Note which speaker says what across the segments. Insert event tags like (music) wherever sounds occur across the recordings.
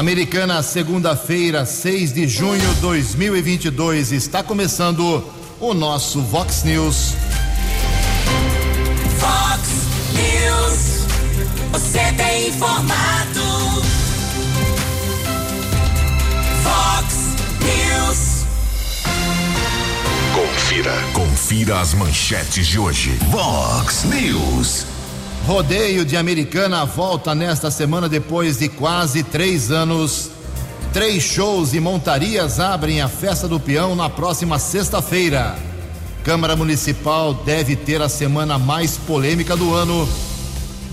Speaker 1: Americana, segunda-feira, 6 de junho de 2022. Está começando o nosso Vox News.
Speaker 2: Vox News. Você tem informado. Vox News.
Speaker 3: Confira. Confira as manchetes de hoje. Vox News.
Speaker 1: Rodeio de Americana volta nesta semana depois de quase três anos. Três shows e montarias abrem a festa do peão na próxima sexta-feira. Câmara Municipal deve ter a semana mais polêmica do ano.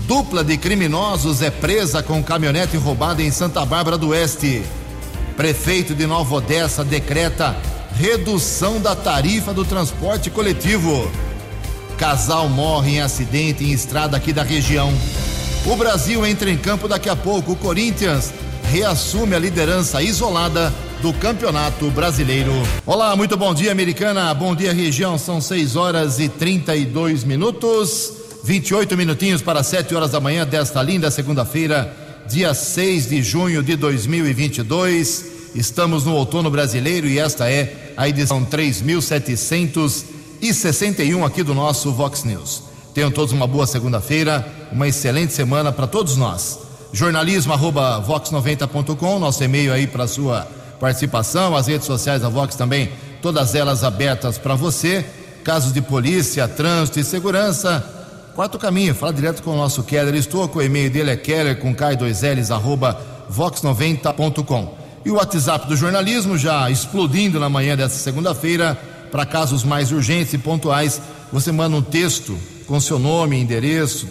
Speaker 1: Dupla de criminosos é presa com caminhonete roubada em Santa Bárbara do Oeste. Prefeito de Nova Odessa decreta redução da tarifa do transporte coletivo. Casal morre em acidente em estrada aqui da região. O Brasil entra em campo daqui a pouco. O Corinthians reassume a liderança isolada do Campeonato Brasileiro. Olá, muito bom dia, americana. Bom dia, região. São 6 horas e 32 minutos. 28 minutinhos para 7 horas da manhã desta linda segunda-feira, dia 6 de junho de 2022. Estamos no outono brasileiro e esta é a edição 3761 aqui do nosso Vox News. Tenham todos uma boa segunda-feira, uma excelente semana para todos nós. Jornalismo arroba vox90.com, nosso e-mail aí para sua participação, as redes sociais da Vox também, todas elas abertas para você. Casos de polícia, trânsito e segurança. Quarto caminho, fala direto com o nosso Keller. Estou com o e-mail dele, é keller com K2Ls, arroba vox90.com. E o WhatsApp do jornalismo já explodindo na manhã dessa segunda-feira. Para casos mais urgentes e pontuais, você manda um texto com seu nome, endereço,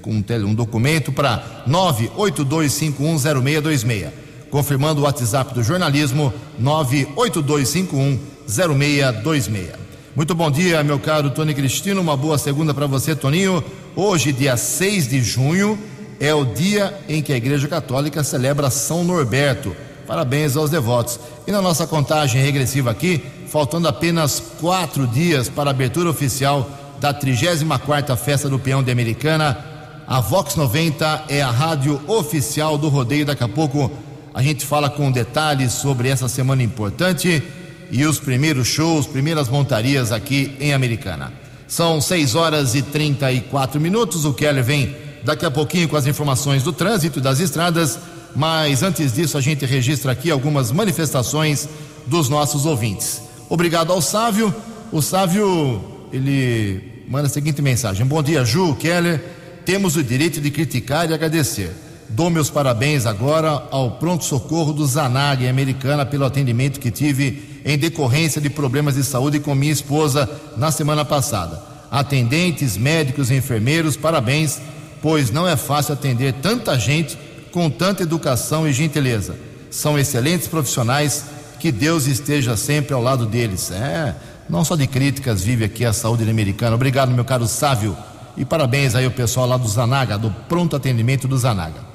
Speaker 1: com um, um documento para 982510626. Confirmando o WhatsApp do jornalismo, 982510626. Muito bom dia, meu caro Tony Cristino. Uma boa segunda para você, Toninho. Hoje, dia 6 de junho, é o dia em que a Igreja Católica celebra São Norberto. Parabéns aos devotos. E na nossa contagem regressiva aqui, faltando apenas quatro dias para a abertura oficial da 34ª Festa do Peão de Americana, a Vox 90 é a rádio oficial do rodeio. Daqui a pouco a gente fala com detalhes sobre essa semana importante e os primeiros shows, primeiras montarias aqui em Americana. São 6 horas e 34 minutos. O Keller vem daqui a pouquinho com as informações do trânsito das estradas. Mas antes disso, a gente registra aqui algumas manifestações dos nossos ouvintes. Obrigado ao Sávio. O Sávio, ele manda a seguinte mensagem: Bom dia, Ju, Keller. Temos o direito de criticar e agradecer. Dou meus parabéns agora ao pronto-socorro do Zanag, em Americana, pelo atendimento que tive em decorrência de problemas de saúde com minha esposa na semana passada. Atendentes, médicos e enfermeiros, parabéns, pois não é fácil atender tanta gente com tanta educação e gentileza. São excelentes profissionais, que Deus esteja sempre ao lado deles. É, não só de críticas vive aqui a saúde americana. Obrigado, meu caro Sávio. E parabéns aí ao pessoal lá do Zanaga, do pronto atendimento do Zanaga.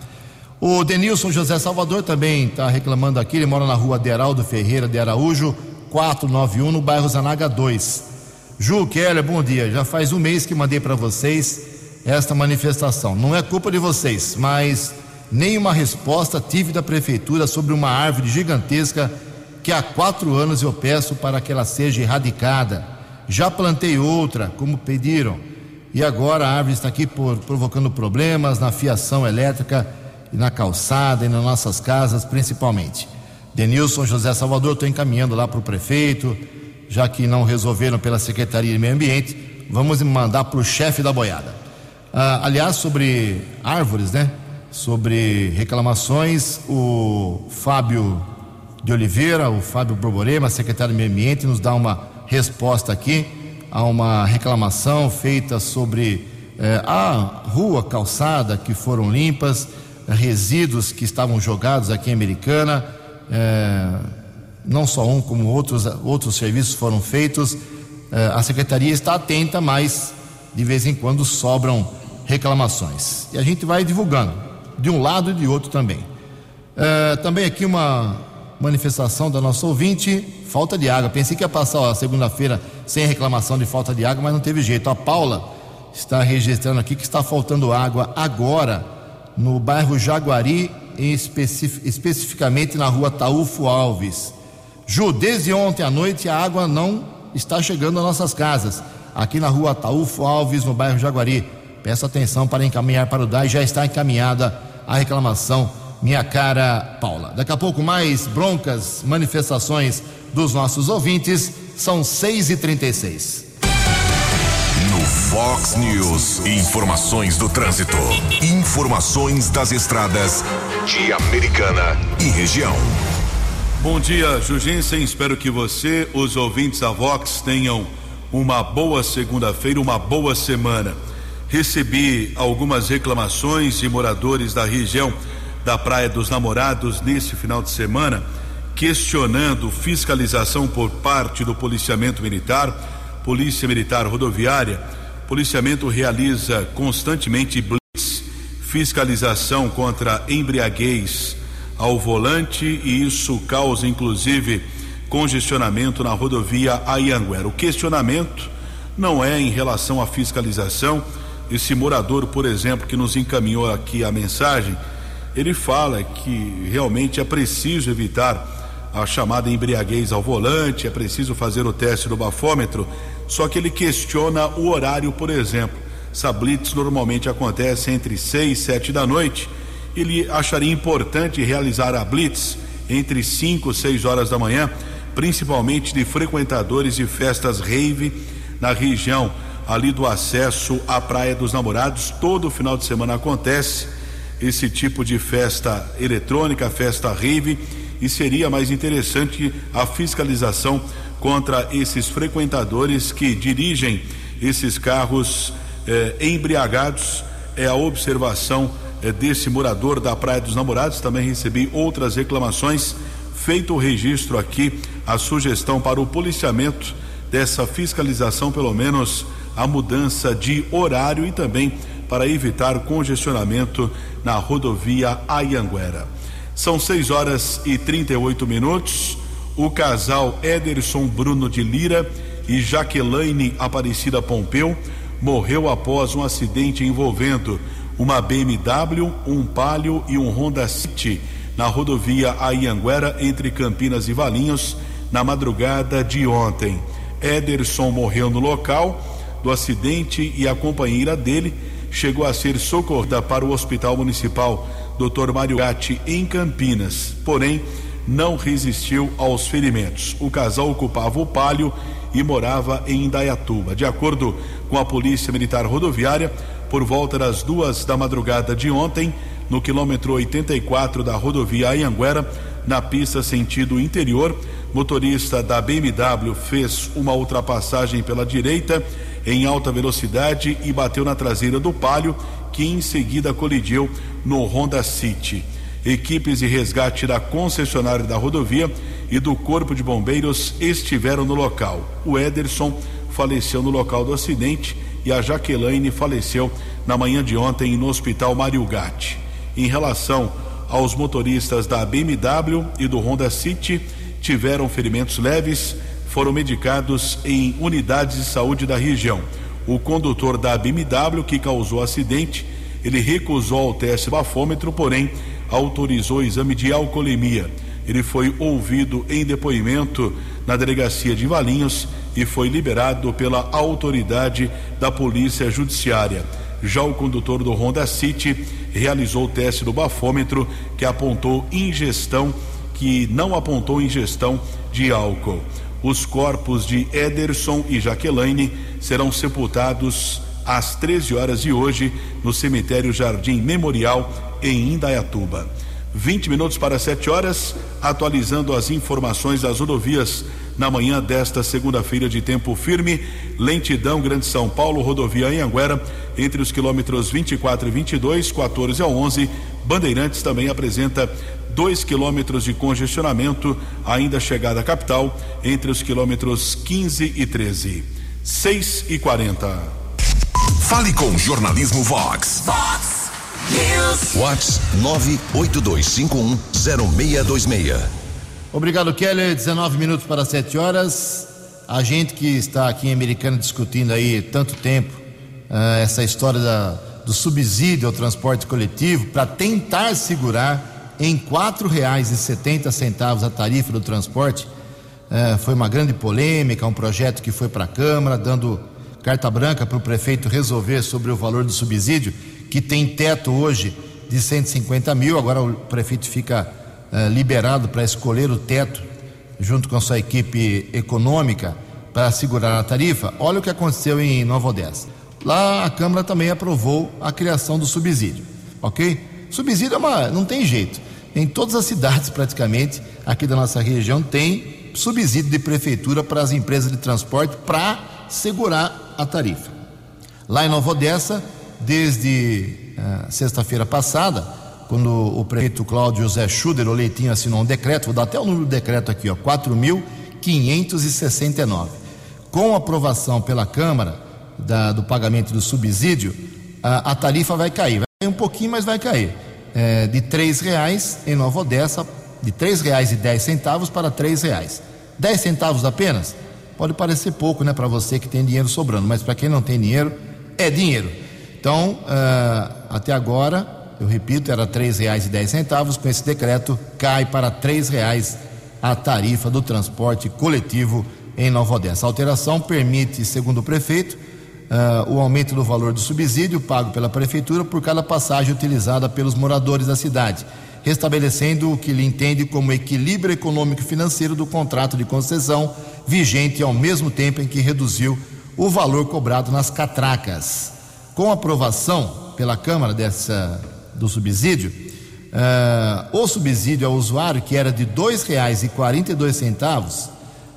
Speaker 1: O Denilson José Salvador também está reclamando aqui, ele mora na rua Deraldo Ferreira de Araújo, 491, no bairro Zanaga 2. Ju Keller, bom dia. Já faz um mês que mandei para vocês esta manifestação. Não é culpa de vocês, mas nenhuma resposta tive da prefeitura sobre uma árvore gigantesca que há quatro anos eu peço para que ela seja erradicada. Já plantei outra, como pediram, e agora a árvore está aqui por, provocando problemas na fiação elétrica e na calçada e nas nossas casas, principalmente. Denilson José Salvador, estou encaminhando lá para o prefeito, já que não resolveram pela Secretaria de Meio Ambiente, vamos mandar para o chefe da boiada. Ah, aliás, sobre árvores, né? Sobre reclamações, o Fábio de Oliveira, o Fábio Borborema, secretário de Meio Ambiente, nos dá uma resposta aqui a uma reclamação feita sobre eh, a rua, calçada que foram limpas, resíduos que estavam jogados aqui em Americana, eh, não só um, como outros, outros serviços foram feitos. Eh, a secretaria está atenta, mas de vez em quando sobram reclamações. E a gente vai divulgando, de um lado e de outro também. também aqui uma manifestação da nossa ouvinte, falta de água. Pensei que ia passar a segunda-feira sem reclamação de falta de água, mas não teve jeito. A Paula está registrando aqui que está faltando água agora no bairro Jaguari especificamente na rua Taúfo Alves. Ju, desde ontem à noite a água não está chegando às nossas casas. Aqui na rua Taúfo Alves, no bairro Jaguari. Peço atenção para encaminhar para o DAI. Já está encaminhada a reclamação, minha cara Paula. Daqui a pouco mais broncas, manifestações dos nossos ouvintes. São 6h36.
Speaker 3: No Fox News, informações do trânsito. Informações das estradas de Americana e região.
Speaker 4: Bom dia, Jugensen. Espero que você, os ouvintes da Vox, tenham uma boa segunda-feira, uma boa semana. Recebi algumas reclamações de moradores da região da Praia dos Namorados nesse final de semana, questionando fiscalização por parte do policiamento militar, Polícia Militar Rodoviária. O policiamento realiza constantemente blitz, fiscalização contra embriaguez ao volante e isso causa inclusive congestionamento na rodovia Ayanguera. O questionamento não é em relação à fiscalização. Esse morador, por exemplo, que nos encaminhou aqui a mensagem, ele fala que realmente é preciso evitar a chamada embriaguez ao volante, é preciso fazer o teste do bafômetro, só que ele questiona o horário, por exemplo. Essa blitz normalmente acontece entre 6 e 7 da noite. Ele acharia importante realizar a blitz entre 5 e 6 horas da manhã, principalmente de frequentadores de festas rave na região ali do acesso à Praia dos Namorados. Todo final de semana acontece esse tipo de festa eletrônica, festa rave, e seria mais interessante a fiscalização contra esses frequentadores que dirigem esses carros eh, embriagados. É a observação eh, desse morador da Praia dos Namorados. Também recebi outras reclamações. Feito o registro aqui, a sugestão para o policiamento dessa fiscalização, pelo menos a mudança de horário e também para evitar congestionamento na rodovia Ayanguera. São 6 horas e 38 minutos. O casal Ederson Bruno de Lira e Jaqueline Aparecida Pompeu morreu após um acidente envolvendo uma BMW, um Palio e um Honda City na rodovia Ayanguera entre Campinas e Valinhos na madrugada de ontem. Ederson morreu no local do acidente e a companheira dele chegou a ser socorrida para o Hospital Municipal Dr. Mário Gatti em Campinas, porém não resistiu aos ferimentos. O casal ocupava o Palio e morava em Indaiatuba. De acordo com a Polícia Militar Rodoviária, por volta das duas da madrugada de ontem, no quilômetro 84 da rodovia Anhanguera, na pista sentido interior, motorista da BMW fez uma ultrapassagem pela direita em alta velocidade e bateu na traseira do Palio, que em seguida colidiu no Honda City. Equipes de resgate da concessionária da rodovia e do Corpo de Bombeiros estiveram no local. O Ederson faleceu no local do acidente e a Jaqueline faleceu na manhã de ontem no Hospital Mário Gatti. Em relação aos motoristas da BMW e do Honda City, tiveram ferimentos leves, foram medicados em unidades de saúde da região. O condutor da BMW que causou o acidente, ele recusou o teste bafômetro, porém autorizou o exame de alcoolemia. Ele foi ouvido em depoimento na delegacia de Valinhos e foi liberado pela autoridade da Polícia Judiciária. Já o condutor do Honda City realizou o teste do bafômetro que apontou ingestão, que não apontou ingestão de álcool. Os corpos de Ederson e Jaqueline serão sepultados às 13 horas de hoje no cemitério Jardim Memorial em Indaiatuba. 20 minutos para 7 horas, atualizando as informações das rodovias na manhã desta segunda-feira de tempo firme. Lentidão, Grande São Paulo, rodovia Anhanguera, entre os quilômetros 24 e 22, 14 a 11. Bandeirantes também apresenta 2 quilômetros de congestionamento, ainda chegada à capital, entre os quilômetros 15 e 13. 6 e 40.
Speaker 3: Fale com o Jornalismo Vox.
Speaker 2: Fox News.
Speaker 3: Whats 982510626.
Speaker 1: Obrigado, Keller. 19 minutos para 7 horas. A gente que está aqui em Americana discutindo aí tanto tempo uh, essa história da, do subsídio ao transporte coletivo para tentar segurar em R$ 4,70 a tarifa do transporte. É, foi uma grande polêmica, um projeto que foi para a Câmara, dando carta branca para o prefeito resolver sobre o valor do subsídio, que tem teto hoje de 150 mil. Agora o prefeito fica é, liberado para escolher o teto, junto com a sua equipe econômica, para segurar a tarifa. Olha o que aconteceu em Nova Odessa. Lá a Câmara também aprovou a criação do subsídio, ok? Subsídio é uma, não tem jeito. Em todas as cidades, praticamente, aqui da nossa região, tem subsídio de prefeitura para as empresas de transporte para segurar a tarifa. Lá em Nova Odessa, desde uh, sexta-feira passada, quando o prefeito Cláudio José Schuder, o Leitinho, assinou um decreto, vou dar até o número do decreto aqui, ó, 4.569. Com aprovação pela Câmara da, do pagamento do subsídio, a, a tarifa vai cair um pouquinho, mas vai cair. É, de três reais em Nova Odessa, de três reais e dez centavos para três reais. Dez centavos apenas? Pode parecer pouco, né, para você que tem dinheiro sobrando, mas para quem não tem dinheiro, é dinheiro. Então, uh, até agora, eu repito, era três reais e dez centavos. Com esse decreto, cai para três reais a tarifa do transporte coletivo em Nova Odessa. A alteração permite, segundo o prefeito, uh, o aumento do valor do subsídio pago pela prefeitura por cada passagem utilizada pelos moradores da cidade, restabelecendo o que ele entende como equilíbrio econômico e financeiro do contrato de concessão vigente ao mesmo tempo em que reduziu o valor cobrado nas catracas. Com aprovação pela Câmara dessa, do subsídio, uh, o subsídio ao usuário, que era de R$ 2,42,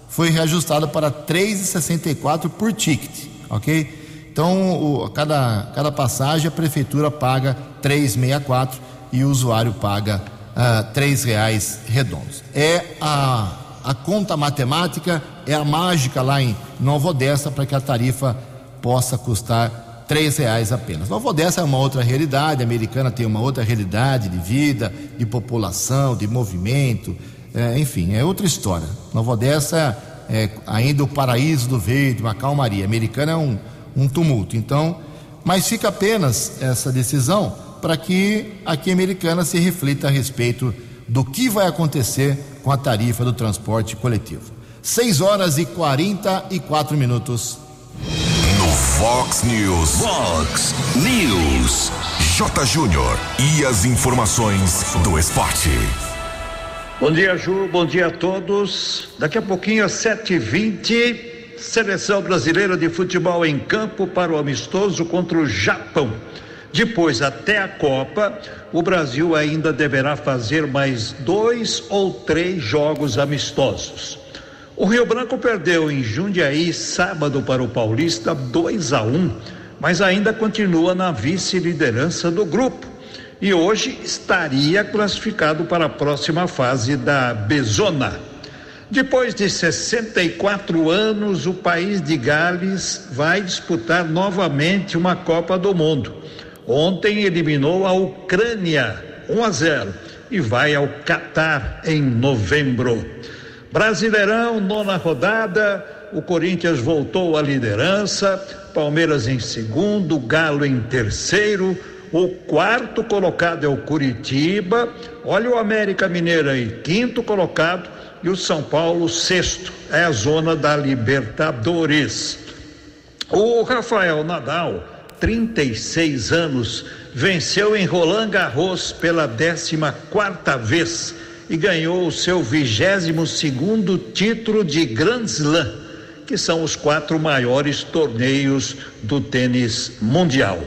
Speaker 1: foi reajustado para R$ 3,64 por ticket, ok? Então, o, cada, cada passagem a prefeitura paga 3,64 e o usuário paga uh, três reais redondos. É a, a conta matemática, é a mágica lá em Nova Odessa para que a tarifa possa custar três reais apenas. Nova Odessa é uma outra realidade, a americana tem uma outra realidade de vida, de população, de movimento, é, enfim, é outra história. Nova Odessa é ainda o paraíso do verde, uma calmaria. A americana é um um tumulto. Então, mas fica apenas essa decisão para que aqui em Americana se reflita a respeito do que vai acontecer com a tarifa do transporte coletivo. 6 horas e 44 minutos.
Speaker 3: No Fox News. Fox News. J. Júnior. E as informações do esporte.
Speaker 5: Bom dia, Ju. Bom dia a todos. Daqui a pouquinho, às 7h20. Seleção brasileira de futebol em campo para o amistoso contra o Japão. Depois, até a Copa, o Brasil ainda deverá fazer mais dois ou três jogos amistosos. O Rio Branco perdeu em Jundiaí sábado para o Paulista 2 a 1, um, mas ainda continua na vice-liderança do grupo e hoje estaria classificado para a próxima fase da Bezona. Depois de 64 anos, o país de Gales vai disputar novamente uma Copa do Mundo. Ontem eliminou a Ucrânia 1 a 0 e vai ao Catar em novembro. Brasileirão, nona rodada, o Corinthians voltou à liderança, Palmeiras em segundo, Galo em terceiro, o quarto colocado é o Curitiba, olha o América Mineiro aí, quinto colocado, e o São Paulo sexto. É a zona da Libertadores. O Rafael Nadal, 36 anos, venceu em Roland Garros pela 14 quarta vez e ganhou o seu 22 segundo título de Grand Slam, que são os quatro maiores torneios do tênis mundial.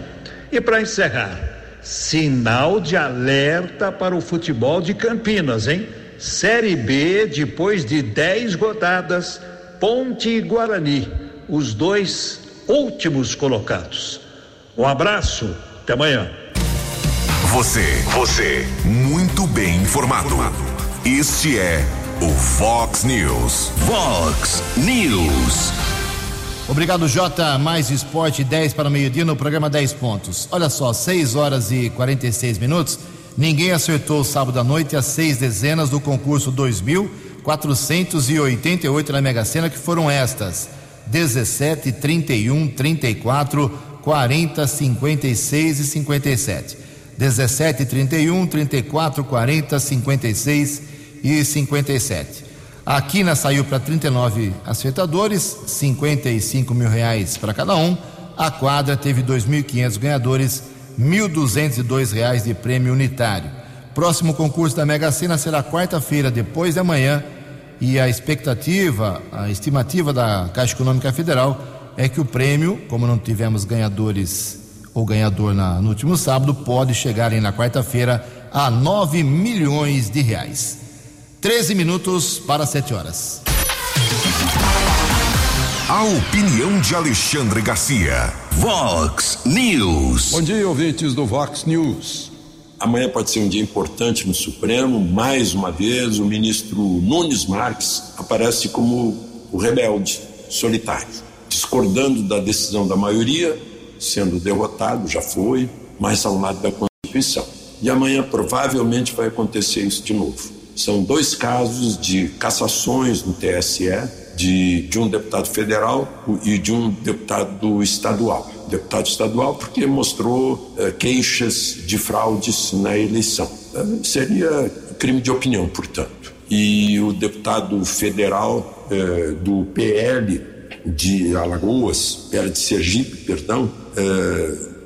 Speaker 5: E para encerrar, sinal de alerta para o futebol de Campinas, hein? Série B, depois de 10 rodadas, Ponte e Guarani, os dois últimos colocados. Um abraço, até amanhã.
Speaker 3: Você, você, muito bem informado. Este é o Fox News. Fox News.
Speaker 1: Obrigado, Jota. Mais esporte 10 para o meio-dia no programa 10 pontos. Olha só, 6 horas e 46 minutos. Ninguém acertou sábado à noite as seis dezenas do concurso 2488 na Mega Sena, que foram estas: 17, 31, 34, 40, 56 e 57. 17, 31, 34, 40, 56 e 57. A quina saiu para 39 acertadores, 55 mil reais para cada um. A quadra teve 2.500 ganhadores, 1.202 reais de prêmio unitário. Próximo concurso da Mega Sena será quarta-feira, depois de amanhã, e a expectativa, a estimativa da Caixa Econômica Federal é que o prêmio, como não tivemos ganhadores ou ganhador na, no último sábado, pode chegar na quarta-feira a 9 milhões de reais. 13 minutos para 7 horas.
Speaker 3: A opinião de Alexandre Garcia. Vox News.
Speaker 6: Bom dia, ouvintes do Vox News. Amanhã pode ser um dia importante no Supremo. Mais uma vez, o ministro Nunes Marques aparece como o rebelde, solitário, discordando da decisão da maioria, sendo derrotado, já foi, mas ao lado da Constituição. E amanhã provavelmente vai acontecer isso de novo. São dois casos de cassações no TSE de, de um deputado federal e de um deputado estadual. Deputado estadual porque mostrou eh, queixas de fraudes na eleição. Eh, seria crime de opinião, portanto. E o deputado federal eh, do PL de Alagoas, PL de Sergipe, perdão,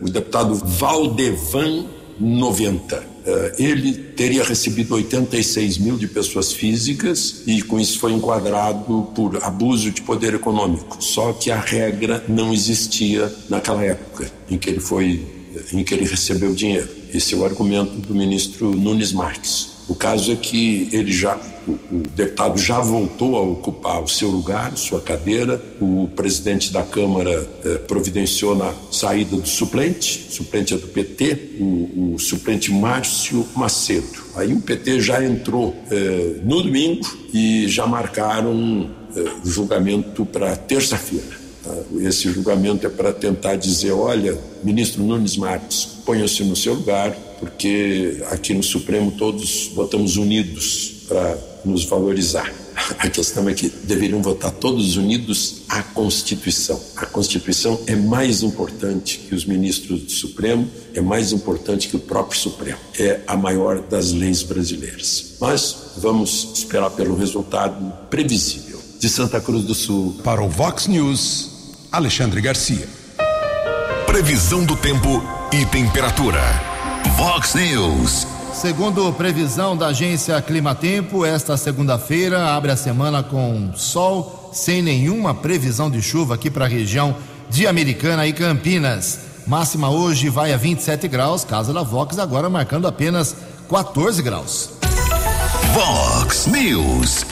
Speaker 6: o deputado Valdevan 90 eh, ele teria recebido 86 mil de pessoas físicas e com isso foi enquadrado por abuso de poder econômico. Só que a regra não existia naquela época em que ele foi, em que ele recebeu dinheiro. Esse é o argumento do ministro Nunes Marques. O caso é que ele já, o, o, deputado já voltou a ocupar o seu lugar, sua cadeira. O presidente da Câmara eh, providenciou na saída do suplente, suplente é do PT, o, o suplente Márcio Macedo. Aí o PT já entrou eh, no domingo e já marcaram eh, o julgamento para terça-feira. Esse julgamento é para tentar dizer: olha, ministro Nunes Marques, ponha-se no seu lugar, porque aqui no Supremo todos votamos unidos para nos valorizar. (laughs) A questão é que deveriam votar todos unidos a Constituição. A Constituição é mais importante que os ministros do Supremo, é mais importante que o próprio Supremo. É a maior das leis brasileiras. Mas vamos esperar pelo resultado previsível. De Santa Cruz do Sul.
Speaker 7: Para o Vox News, Alexandre Garcia.
Speaker 3: Previsão do tempo e temperatura. Vox News.
Speaker 1: Segundo previsão da agência Climatempo, esta segunda-feira abre a semana com sol, sem nenhuma previsão de chuva aqui para a região de Americana e Campinas. Máxima hoje vai a 27 graus, casa da Vox agora marcando apenas 14 graus.
Speaker 3: Vox News.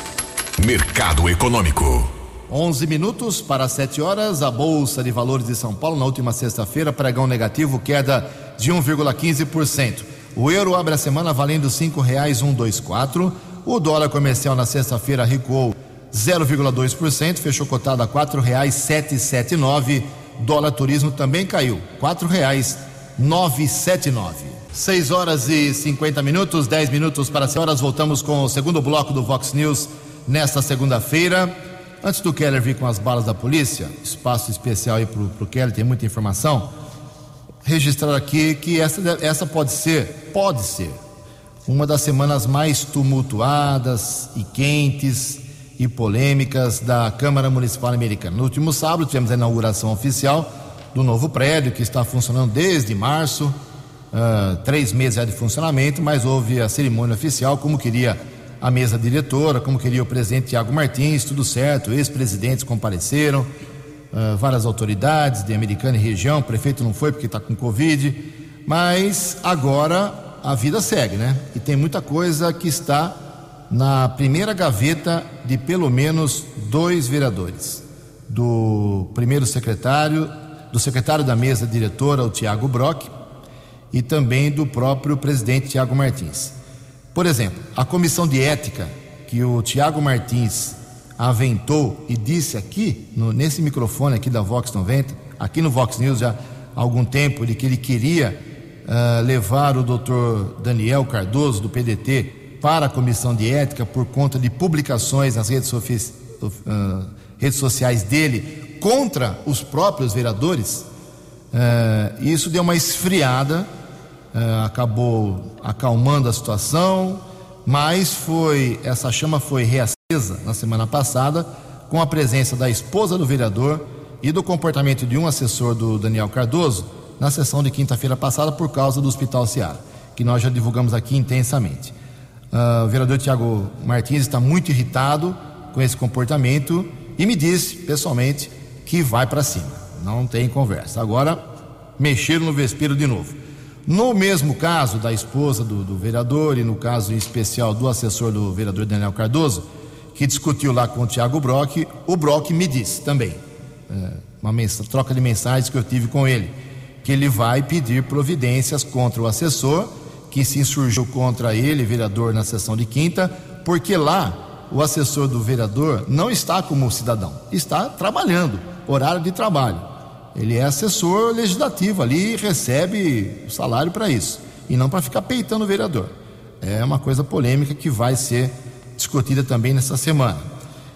Speaker 3: Mercado Econômico.
Speaker 1: 11 minutos para 7 horas. A Bolsa de Valores de São Paulo, na última sexta-feira, pregão negativo, queda de 1,15%. O euro abre a semana valendo R$ 5,124. O dólar comercial na sexta-feira recuou 0,2%, fechou cotado a R$ 4,779. Dólar turismo também caiu, R$ 4,979. 6 horas e 50 minutos, 10 minutos para as horas. Voltamos com o segundo bloco do Vox News nesta segunda-feira. Antes do Keller vir com as balas da polícia, espaço especial aí pro, pro Keller, tem muita informação. Registrar aqui que essa, essa pode ser, pode ser, uma das semanas mais tumultuadas e quentes e polêmicas da Câmara Municipal Americana. No último sábado tivemos a inauguração oficial do novo prédio que está funcionando desde março, uh, três meses já de funcionamento, mas houve a cerimônia oficial como queria a mesa diretora, como queria o presidente Tiago Martins, tudo certo, ex-presidentes compareceram, uh, várias autoridades de Americana e região, o prefeito não foi porque está com Covid, mas agora a vida segue, né? E tem muita coisa que está na primeira gaveta de pelo menos dois vereadores. Do primeiro secretário, do secretário da mesa diretora, o Tiago Brock, e também do próprio presidente Tiago Martins. Por exemplo, a comissão de ética que o Tiago Martins aventou e disse aqui, no, nesse microfone aqui da Vox 90, aqui no Vox News já há algum tempo, de que ele queria uh, levar o doutor Daniel Cardoso, do PDT, para a comissão de ética por conta de publicações nas redes, uh, redes sociais dele contra os próprios vereadores. Uh, isso deu uma esfriada acabou acalmando a situação, mas foi essa chama foi reacesa na semana passada com a presença da esposa do vereador e do comportamento de um assessor do Daniel Cardoso na sessão de quinta-feira passada por causa do Hospital Ceará, que nós já divulgamos aqui intensamente. Uh, o vereador Tiago Martins está muito irritado com esse comportamento e me disse pessoalmente que vai para cima. Não tem conversa. Agora, mexeram no vespeiro de novo. No mesmo caso da esposa do, do, vereador e no caso em especial do assessor do vereador Daniel Cardoso, que discutiu lá com o Tiago Brock, o Brock me disse também, é, uma troca de mensagens que eu tive com ele, que ele vai pedir providências contra o assessor que se insurgiu contra ele, vereador, na sessão de quinta, porque lá o assessor do vereador não está como cidadão, está trabalhando, horário de trabalho. Ele é assessor legislativo ali e recebe salário para isso. E não para ficar peitando o vereador. É uma coisa polêmica que vai ser discutida também nessa semana.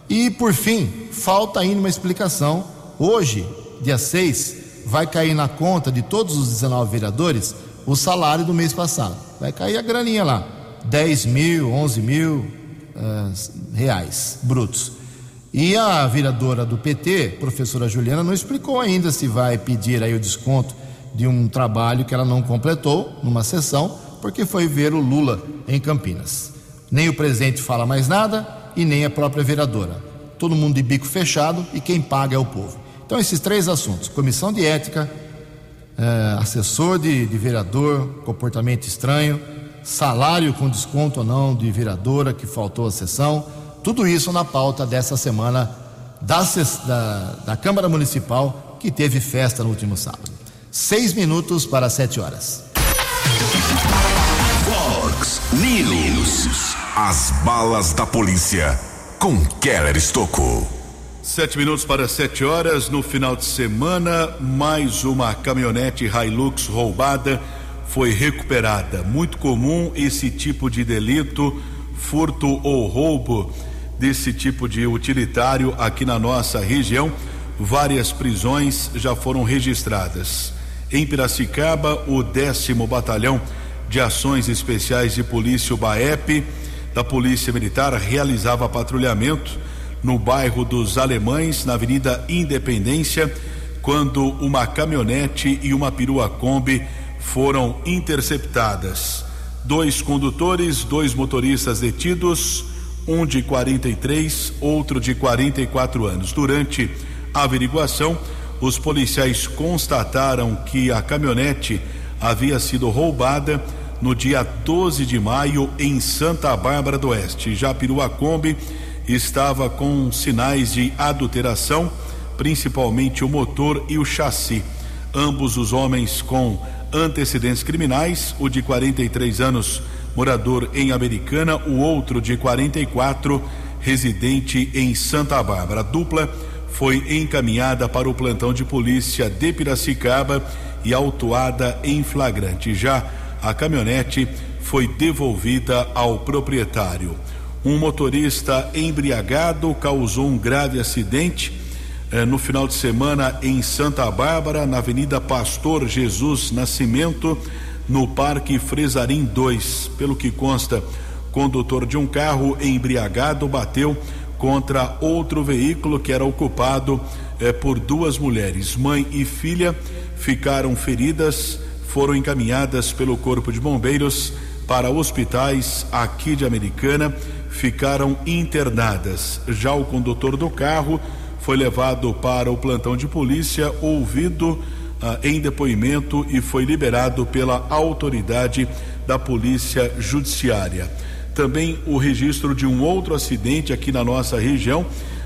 Speaker 1: E, por fim, falta ainda uma explicação. Hoje, dia 6, vai cair na conta de todos os 19 vereadores o salário do mês passado. Vai cair a graninha lá: 10 mil, 11 mil uh, reais brutos. E a vereadora do PT, professora Juliana, não explicou ainda se vai pedir aí o desconto de um trabalho que ela não completou numa sessão, porque foi ver o Lula em Campinas. Nem o presidente fala mais nada e nem a própria vereadora. Todo mundo de bico fechado e quem paga é o povo. Então, esses três assuntos: comissão de ética, eh, assessor de, de vereador, comportamento estranho, salário com desconto ou não de vereadora que faltou à sessão tudo isso na pauta dessa semana da, da, da Câmara Municipal, que teve festa no último sábado. Seis minutos para sete horas.
Speaker 3: As balas da polícia com Keller Estocou.
Speaker 4: Sete minutos para sete horas. No final de semana, mais uma caminhonete Hilux roubada foi recuperada. Muito comum esse tipo de delito, furto ou roubo desse tipo de utilitário aqui na nossa região. Várias prisões já foram registradas. Em Piracicaba, o décimo batalhão de ações especiais de polícia, o BAEP, da Polícia Militar, realizava patrulhamento no bairro dos Alemães, na Avenida Independência, quando uma caminhonete e uma perua Kombi foram interceptadas. Dois condutores, dois motoristas detidos um de 43, outro de 44 anos. Durante a averiguação, os policiais constataram que a caminhonete havia sido roubada no dia 12 de maio em Santa Bárbara do Oeste. Kombi estava com sinais de adulteração, principalmente o motor e o chassi. Ambos os homens com antecedentes criminais, o de 43 anos morador em Americana, o outro de 44, residente em Santa Bárbara. A dupla foi encaminhada para o plantão de polícia de Piracicaba e autuada em flagrante. Já a caminhonete foi devolvida ao proprietário. Um motorista embriagado causou um grave acidente eh, no final de semana em Santa Bárbara, na Avenida Pastor Jesus Nascimento no Parque Fresarim 2. Pelo que consta, condutor de um carro embriagado bateu contra outro veículo que era ocupado eh, por duas mulheres. Mãe e filha ficaram feridas, foram encaminhadas pelo Corpo de Bombeiros para hospitais aqui de Americana, ficaram internadas. Já o condutor do carro foi levado para o plantão de polícia, ouvido ah, em depoimento e foi liberado pela autoridade da Polícia Judiciária. Também o registro de um outro acidente aqui na nossa região,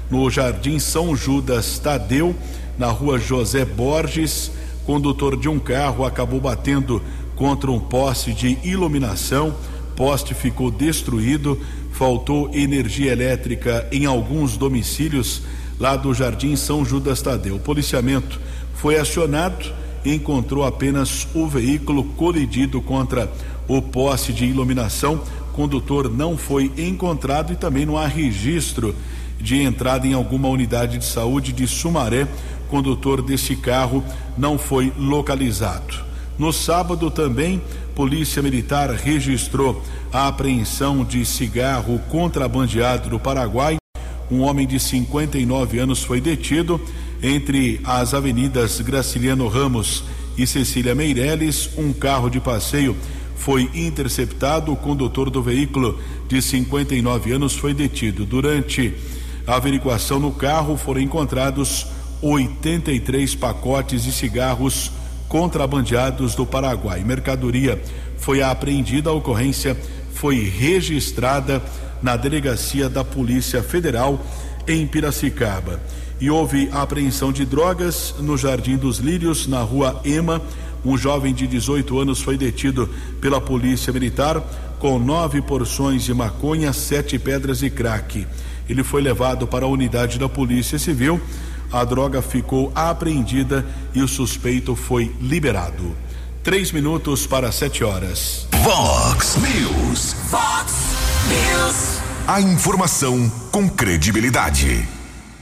Speaker 4: no Jardim São Judas Tadeu, na rua José Borges. Condutor de um carro acabou batendo contra um poste de iluminação. Poste ficou destruído, faltou energia elétrica em alguns domicílios lá do Jardim São Judas Tadeu. O policiamento foi acionado e encontrou apenas o veículo colidido contra o poste de iluminação. O condutor não foi encontrado e também não há registro de entrada em alguma unidade de saúde de Sumaré. Condutor desse carro não foi localizado. No sábado também, Polícia Militar registrou a apreensão de cigarro contrabandeado do Paraguai. Um homem de 59 anos foi detido entre as avenidas Graciliano Ramos e Cecília Meireles. Um carro de passeio foi interceptado. O condutor do veículo, de 59 anos, foi detido. Durante a averiguação no carro, foram encontrados 83 pacotes de cigarros contrabandeados do Paraguai. Mercadoria foi apreendida, a ocorrência foi registrada na delegacia da Polícia Federal em Piracicaba. E houve apreensão de drogas no Jardim dos Lírios, na rua Ema. Um jovem de 18 anos foi detido pela Polícia Militar com nove porções de maconha, sete pedras de crack. Ele foi levado para a unidade da Polícia Civil a droga ficou apreendida e o suspeito foi liberado. Três minutos para sete horas.
Speaker 3: Vox News.
Speaker 2: Vox News.
Speaker 3: A informação com credibilidade.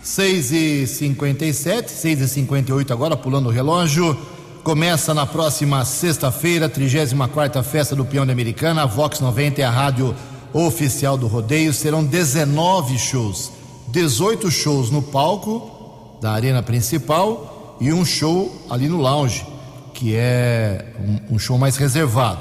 Speaker 1: 6 e 57 6 e 58 agora, pulando o relógio. Começa na próxima sexta-feira, 34 Festa do Peão de Americana. A Vox 90 é a rádio oficial do rodeio. Serão 19 shows, 18 shows no palco da arena principal e um show ali no lounge, que é um, um show mais reservado.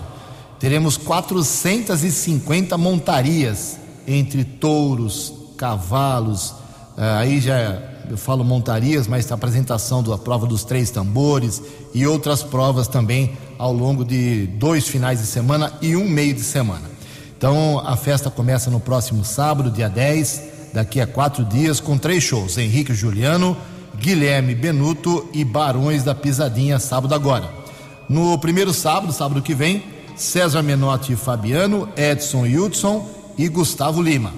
Speaker 1: Teremos 450 montarias entre touros, cavalos, uh, aí já eu falo montarias, mas a apresentação da prova dos três tambores e outras provas também ao longo de dois finais de semana e um meio de semana. Então a festa começa no próximo sábado, dia 10, daqui a quatro dias, com três shows: Henrique Juliano, Guilherme Benuto e Barões da Pisadinha, sábado agora. No primeiro sábado, sábado que vem, César Menotti e Fabiano, Edson e Hudson e Gustavo Lima.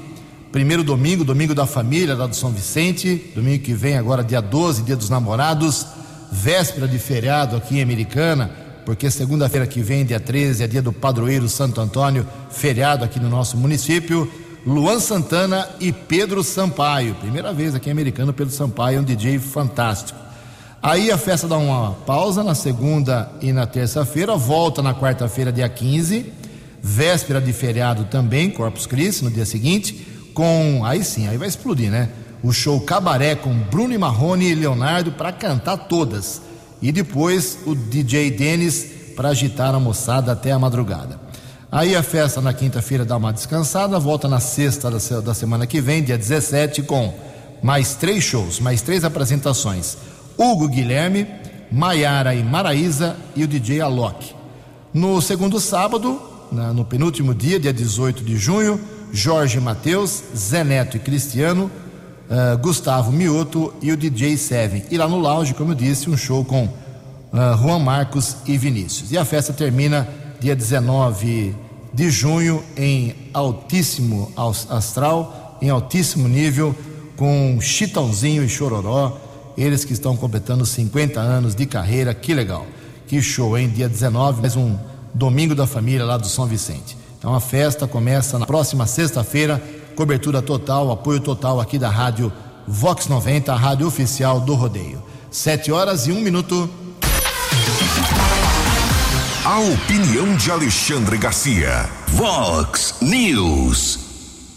Speaker 1: Primeiro domingo, domingo da família lá do São Vicente, domingo que vem, agora dia 12, dia dos namorados, véspera de feriado aqui em Americana, porque segunda-feira que vem, dia 13, é dia do padroeiro Santo Antônio, feriado aqui no nosso município. Luan Santana e Pedro Sampaio. Primeira vez aqui em americano, Pedro Sampaio, um DJ fantástico. Aí a festa dá uma pausa na segunda e na terça-feira, volta na quarta-feira, dia 15, véspera de feriado também, Corpus Christi, no dia seguinte, com. Aí sim, aí vai explodir, né? O show Cabaré com Bruno Marrone e Leonardo para cantar todas. E depois o DJ Denis para agitar a moçada até a madrugada. Aí a festa na quinta-feira dá uma descansada, volta na sexta da semana que vem, dia 17, com mais três shows, mais três apresentações. Hugo Guilherme, Maiara e Maraísa e o DJ Alok. No segundo sábado, no penúltimo dia, dia 18 de junho, Jorge Matheus, Zé Neto e Cristiano, uh, Gustavo Mioto e o DJ Seven. E lá no lounge, como eu disse, um show com uh, Juan Marcos e Vinícius. E a festa termina dia 19 de junho, em altíssimo astral, em altíssimo nível, com Chitãozinho e Chororó, eles que estão completando 50 anos de carreira, que legal. Que show, hein? Dia 19, mais um domingo da família lá do São Vicente. Então a festa começa na próxima sexta-feira, cobertura total, apoio total aqui da rádio Vox 90, a rádio oficial do rodeio. Sete horas e um minuto.
Speaker 3: A opinião de Alexandre Garcia. Vox News.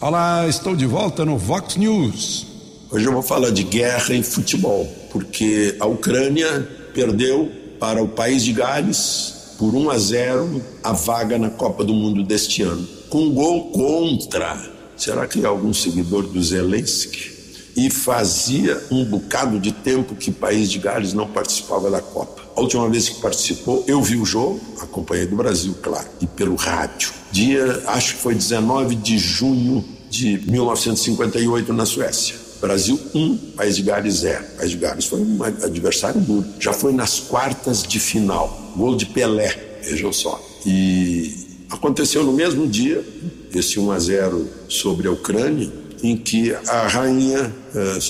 Speaker 7: Olá, estou de volta no Vox News.
Speaker 6: Hoje eu vou falar de guerra e futebol, porque a Ucrânia perdeu para o país de Gales por 1 a 0 a vaga na Copa do Mundo deste ano, com um gol contra. Será que é algum seguidor do Zelensky? E fazia um bocado de tempo que o país de Gales não participava da Copa. A última vez que participou, eu vi o jogo, acompanhei do Brasil, claro, e pelo rádio. Dia, acho que foi 19 de junho de 1958 na Suécia. Brasil 1, um, País de Gales 0. País de Gales foi um adversário duro. Já foi nas quartas de final. Gol de Pelé, vejam só. E aconteceu no mesmo dia, esse 1 a 0 sobre a Ucrânia, em que a rainha uh,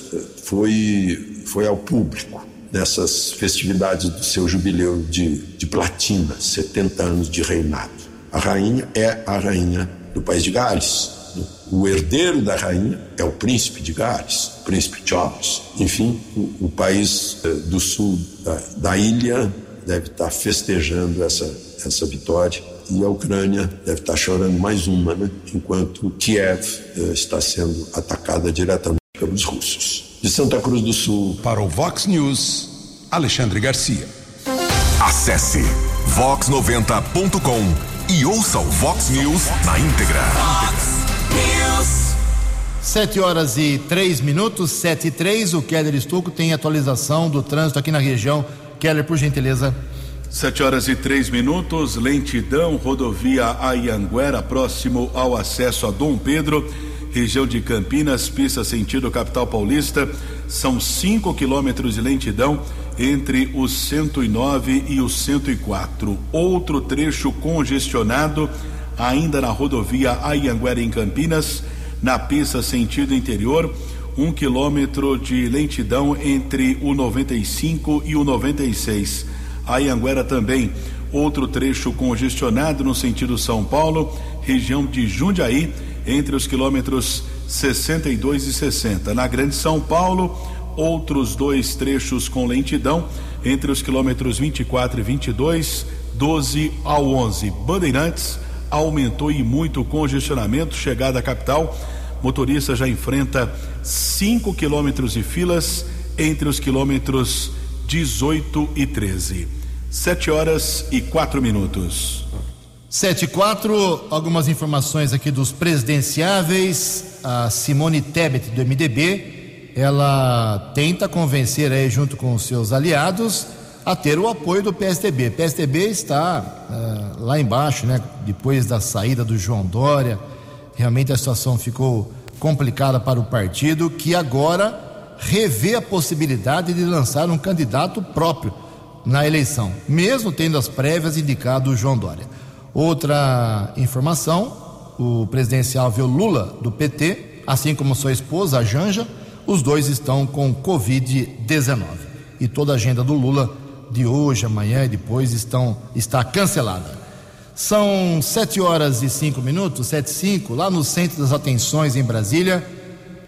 Speaker 6: foi, foi ao público nessas festividades do seu jubileu de, de platina, 70 anos de reinado. A rainha é a rainha do país de Gales. O herdeiro da rainha é o príncipe de Gales, príncipe Charles. Enfim, o, o país eh, do sul da, da, ilha deve estar festejando essa, essa vitória e a Ucrânia deve estar chorando mais uma, né? enquanto Kiev eh, está sendo atacada diretamente pelos russos. De Santa Cruz do Sul.
Speaker 7: Para o Vox News, Alexandre Garcia.
Speaker 3: Acesse vox90.com e ouça o Vox News na íntegra.
Speaker 2: News.
Speaker 1: 7 horas e 3 minutos, 7 e 3. O Keller Estouco tem atualização do trânsito aqui na região. Keller, por gentileza.
Speaker 4: 7 horas e 3 minutos, lentidão, rodovia Ayanguera, próximo ao acesso a Dom Pedro, região de Campinas, pista sentido capital paulista. São 5 quilômetros de lentidão entre o 109 e o 104. Outro trecho congestionado, ainda na rodovia Ayanguera em Campinas, na pista sentido interior. Um quilômetro de lentidão entre o 95 e o 96 a Ianguera também. Outro trecho congestionado no sentido São Paulo, região de Jundiaí, entre os quilômetros 62 e 60. Na Grande São Paulo, outros dois trechos com lentidão, entre os quilômetros 24 e 22, 12 ao 11. Bandeirantes aumentou e muito o congestionamento, chegada à capital. Motorista já enfrenta 5 quilômetros de filas entre os quilômetros 18 e 13. 7 horas e 4 minutos.
Speaker 1: 7 e 4, algumas informações aqui dos presidenciáveis. A Simone Tebet, do MDB, ela tenta convencer aí, junto com seus aliados, a ter o apoio do PSDB. O PSDB está uh, lá embaixo, né? Depois da saída do João Dória, realmente a situação ficou complicada para o partido, que agora revê a possibilidade de lançar um candidato próprio na eleição, mesmo tendo as prévias indicado o João Dória. Outra informação: o presidenciável Lula, do PT, assim como sua esposa, a Janja, os dois estão com Covid-19. E toda a agenda do Lula de hoje, amanhã e depois estão, está cancelada. São sete horas e cinco minutos, sete e cinco, lá no centro das atenções em Brasília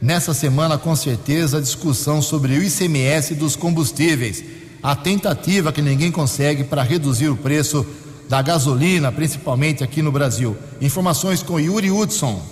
Speaker 1: nessa semana, com certeza, a discussão sobre o ICMS dos combustíveis, a tentativa que ninguém consegue para reduzir o preço da gasolina, principalmente aqui no Brasil. Informações com Yuri Hudson.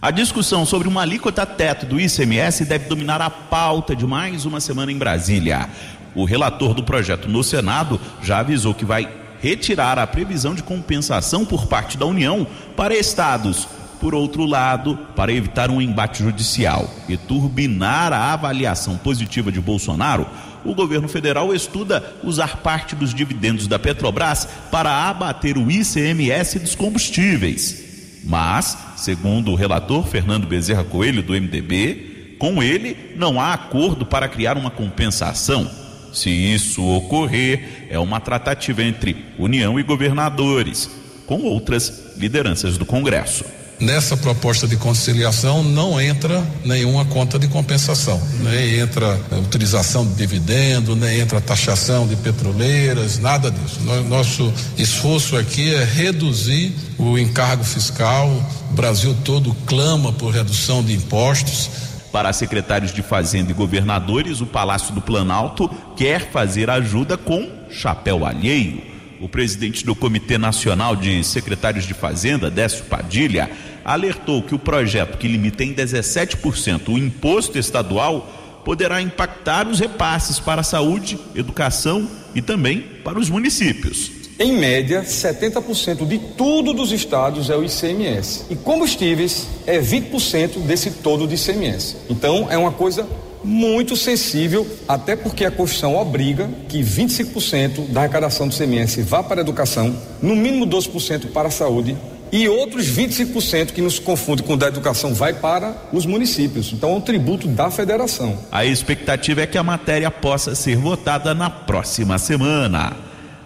Speaker 8: A discussão sobre uma alíquota teto do ICMS deve dominar a pauta de mais uma semana em Brasília. O relator do projeto no Senado já avisou que vai retirar a previsão de compensação por parte da União para estados por outro lado, para evitar um embate judicial e turbinar a avaliação positiva de Bolsonaro, o governo federal estuda usar parte dos dividendos da Petrobras para abater o ICMS dos combustíveis. Mas, segundo o relator Fernando Bezerra Coelho, do MDB, com ele não há acordo para criar uma compensação. Se isso ocorrer, é uma tratativa entre União e governadores, com outras lideranças do Congresso.
Speaker 9: Nessa proposta de conciliação não entra nenhuma conta de compensação, nem entra a utilização de dividendo, nem entra a taxação de petroleiras, nada disso. Nosso esforço aqui é reduzir o encargo fiscal. O Brasil todo clama por redução de impostos.
Speaker 8: Para secretários de Fazenda e governadores, o Palácio do Planalto quer fazer ajuda com chapéu alheio o presidente do Comitê Nacional de Secretários de Fazenda, Décio Padilha, alertou que o projeto que limita em 17% o imposto estadual poderá impactar os repasses para a saúde, educação e também para os municípios.
Speaker 10: Em média, 70% de tudo dos estados é o ICMS. E combustíveis é 20% desse todo de ICMS. Então, é uma coisa muito sensível, até porque a Constituição obriga que 25% da arrecadação do CMS vá para a educação, no mínimo 12% para a saúde e outros 25% que nos confunde com o da educação vai para os municípios. Então é um tributo da federação.
Speaker 8: A expectativa é que a matéria possa ser votada na próxima semana.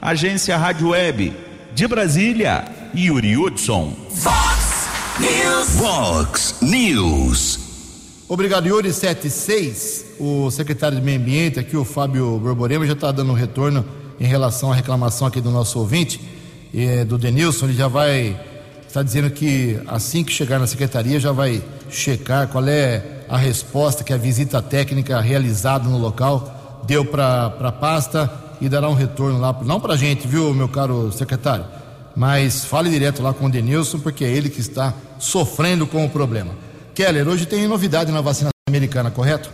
Speaker 8: Agência Rádio Web de Brasília, Yuri Hudson.
Speaker 2: Fox News.
Speaker 3: Vox News.
Speaker 1: Obrigado, Yuri 76. O secretário de Meio Ambiente, aqui, o Fábio Borborema, já está dando um retorno em relação à reclamação aqui do nosso ouvinte, eh, do Denilson. Ele já vai está dizendo que assim que chegar na secretaria já vai checar qual é a resposta que a visita técnica realizada no local deu para a pasta e dará um retorno lá, não para a gente, viu, meu caro secretário, mas fale direto lá com o Denilson, porque é ele que está sofrendo com o problema. Keller, hoje tem novidade na vacina americana, correto?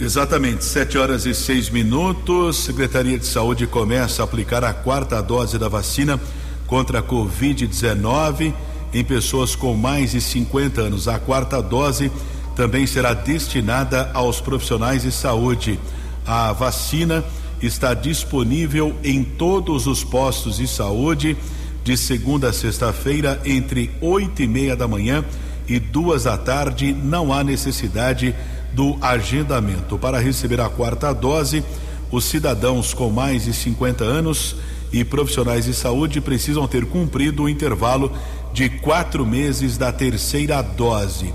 Speaker 4: Exatamente, 7 horas e 6 minutos. Secretaria de Saúde começa a aplicar a quarta dose da vacina contra a Covid-19 em pessoas com mais de 50 anos. A quarta dose também será destinada aos profissionais de saúde. A vacina está disponível em todos os postos de saúde de segunda a sexta-feira, entre oito e meia da manhã e duas da tarde. Não há necessidade do agendamento. Para receber a quarta dose, os cidadãos com mais de 50 anos e profissionais de saúde precisam ter cumprido o intervalo de quatro meses da terceira dose.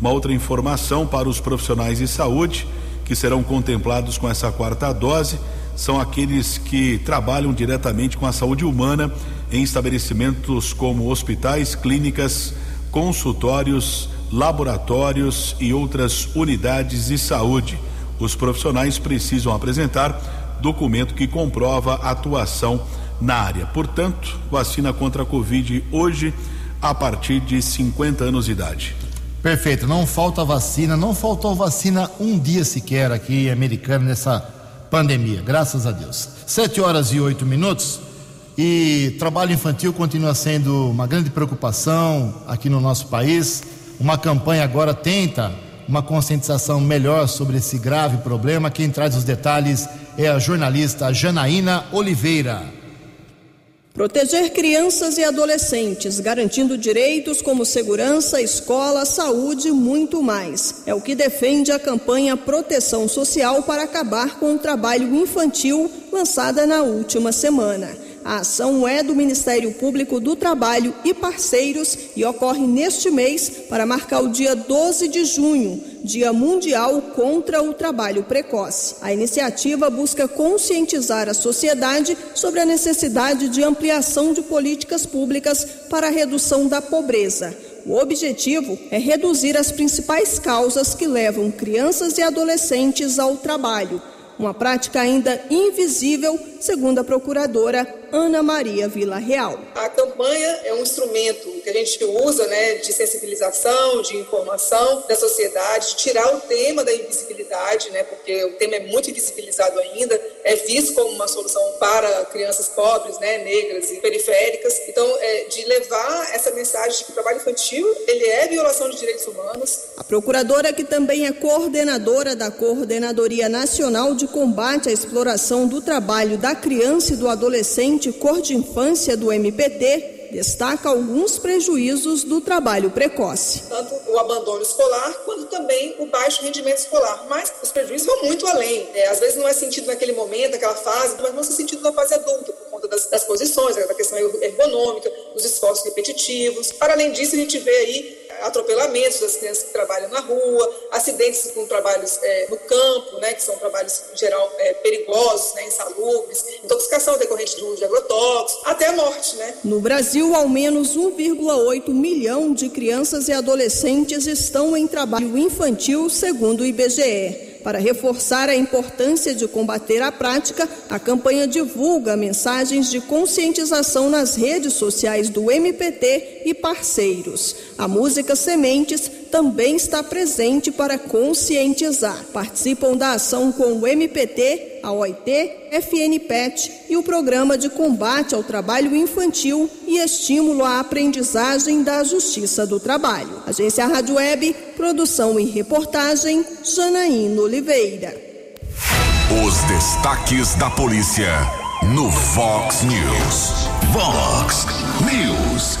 Speaker 4: Uma outra informação para os profissionais de saúde que serão contemplados com essa quarta dose são aqueles que trabalham diretamente com a saúde humana em estabelecimentos como hospitais, clínicas, consultórios, laboratórios e outras unidades de saúde. Os profissionais precisam apresentar documento que comprova atuação na área. Portanto, vacina contra a Covid hoje a partir de 50 anos de idade.
Speaker 1: Perfeito, não falta vacina, não faltou vacina um dia sequer aqui em Americana nessa pandemia, graças a Deus. Sete horas e oito minutos. E trabalho infantil continua sendo uma grande preocupação aqui no nosso país. Uma campanha agora tenta uma conscientização melhor sobre esse grave problema. Quem traz os detalhes é a jornalista Janaína Oliveira.
Speaker 11: Proteger crianças e adolescentes, garantindo direitos como segurança, escola, saúde e muito mais. É o que defende a campanha Proteção Social para acabar com o trabalho infantil, lançada na última semana. A ação é do Ministério Público do Trabalho e parceiros e ocorre neste mês para marcar o dia 12 de junho, Dia Mundial contra o Trabalho Precoce. A iniciativa busca conscientizar a sociedade sobre a necessidade de ampliação de políticas públicas para a redução da pobreza. O objetivo é reduzir as principais causas que levam crianças e adolescentes ao trabalho uma prática ainda invisível, segundo a procuradora Ana Maria Vila Real.
Speaker 12: A campanha é um instrumento que a gente usa né, de sensibilização, de informação da sociedade, tirar o tema da invisibilidade, né, porque o tema é muito invisibilizado ainda, é visto como uma solução para crianças pobres, né, negras e periféricas. Então, é, de levar essa mensagem de que o trabalho infantil ele é violação de direitos humanos.
Speaker 11: A procuradora, que também é coordenadora da Coordenadoria Nacional de Combate à Exploração do Trabalho da Criança e do Adolescente, Cor de Infância do MPT destaca alguns prejuízos do trabalho precoce.
Speaker 12: Tanto o abandono escolar, quanto também o baixo rendimento escolar. Mas os prejuízos vão muito além. É, às vezes não é sentido naquele momento, naquela fase, mas não é sentido na fase adulta, por conta das, das posições, da questão ergonômica, dos esforços repetitivos. Para além disso, a gente vê aí atropelamentos das crianças que trabalham na rua, acidentes com trabalhos é, no campo, né, que são trabalhos em geral é, perigosos, né, insalubres, intoxicação decorrente de uso de agrotóxicos, até a morte. Né?
Speaker 11: No Brasil, ao menos 1,8 milhão de crianças e adolescentes estão em trabalho infantil, segundo o IBGE. Para reforçar a importância de combater a prática, a campanha divulga mensagens de conscientização nas redes sociais do MPT e parceiros. A música Sementes também está presente para conscientizar. Participam da ação com o MPT, a OIT, FNPET e o Programa de Combate ao Trabalho Infantil e Estímulo à Aprendizagem da Justiça do Trabalho. Agência Rádio Web, produção e reportagem, Janaína Oliveira.
Speaker 3: Os destaques da polícia no Vox News. Vox News.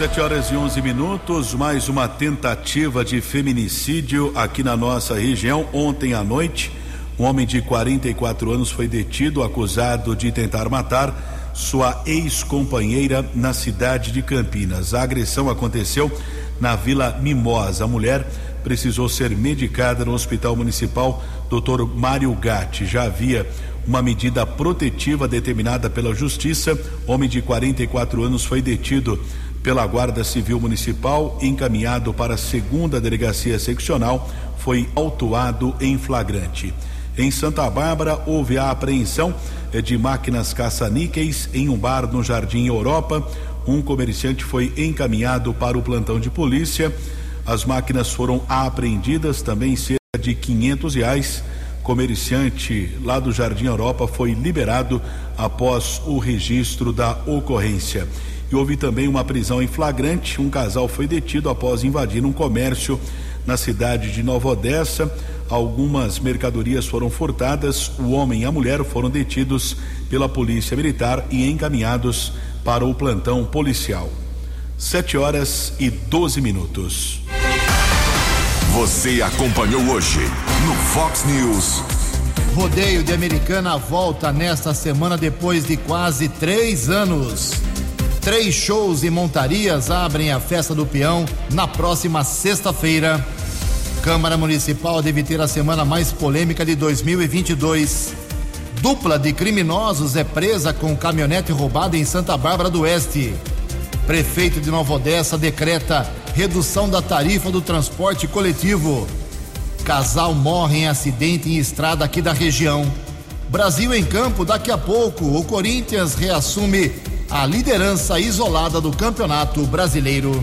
Speaker 4: 7 horas e 11 minutos, mais uma tentativa de feminicídio aqui na nossa região. Ontem à noite, um homem de 44 anos foi detido, acusado de tentar matar sua ex-companheira na cidade de Campinas. A agressão aconteceu na Vila Mimosa. A mulher precisou ser medicada no Hospital Municipal Dr. Mário Gatti. Já havia uma medida protetiva determinada pela Justiça. Homem de 44 anos foi detido pela Guarda Civil Municipal, encaminhado para a segunda delegacia seccional, foi autuado em flagrante. Em Santa Bárbara, houve a apreensão de máquinas caça-níqueis em um bar no Jardim Europa. Um comerciante foi encaminhado para o plantão de polícia. As máquinas foram apreendidas, também cerca de 500 reais. Comerciante lá do Jardim Europa foi liberado após o registro da ocorrência. E houve também uma prisão em flagrante. Um casal foi detido após invadir um comércio na cidade de Nova Odessa. Algumas mercadorias foram furtadas. O homem e a mulher foram detidos pela Polícia Militar e encaminhados para o plantão policial. Sete horas e 12 minutos.
Speaker 3: Você acompanhou hoje no Fox News.
Speaker 1: Rodeio de Americana volta nesta semana depois de quase três anos. Três shows e montarias abrem a festa do peão na próxima sexta-feira. Câmara Municipal deve ter a semana mais polêmica de 2022. Dupla de criminosos é presa com caminhonete roubada em Santa Bárbara do Oeste. Prefeito de Nova Odessa decreta redução da tarifa do transporte coletivo. Casal morre em acidente em estrada aqui da região. Brasil em campo, daqui a pouco, o Corinthians reassume a liderança isolada do Campeonato Brasileiro.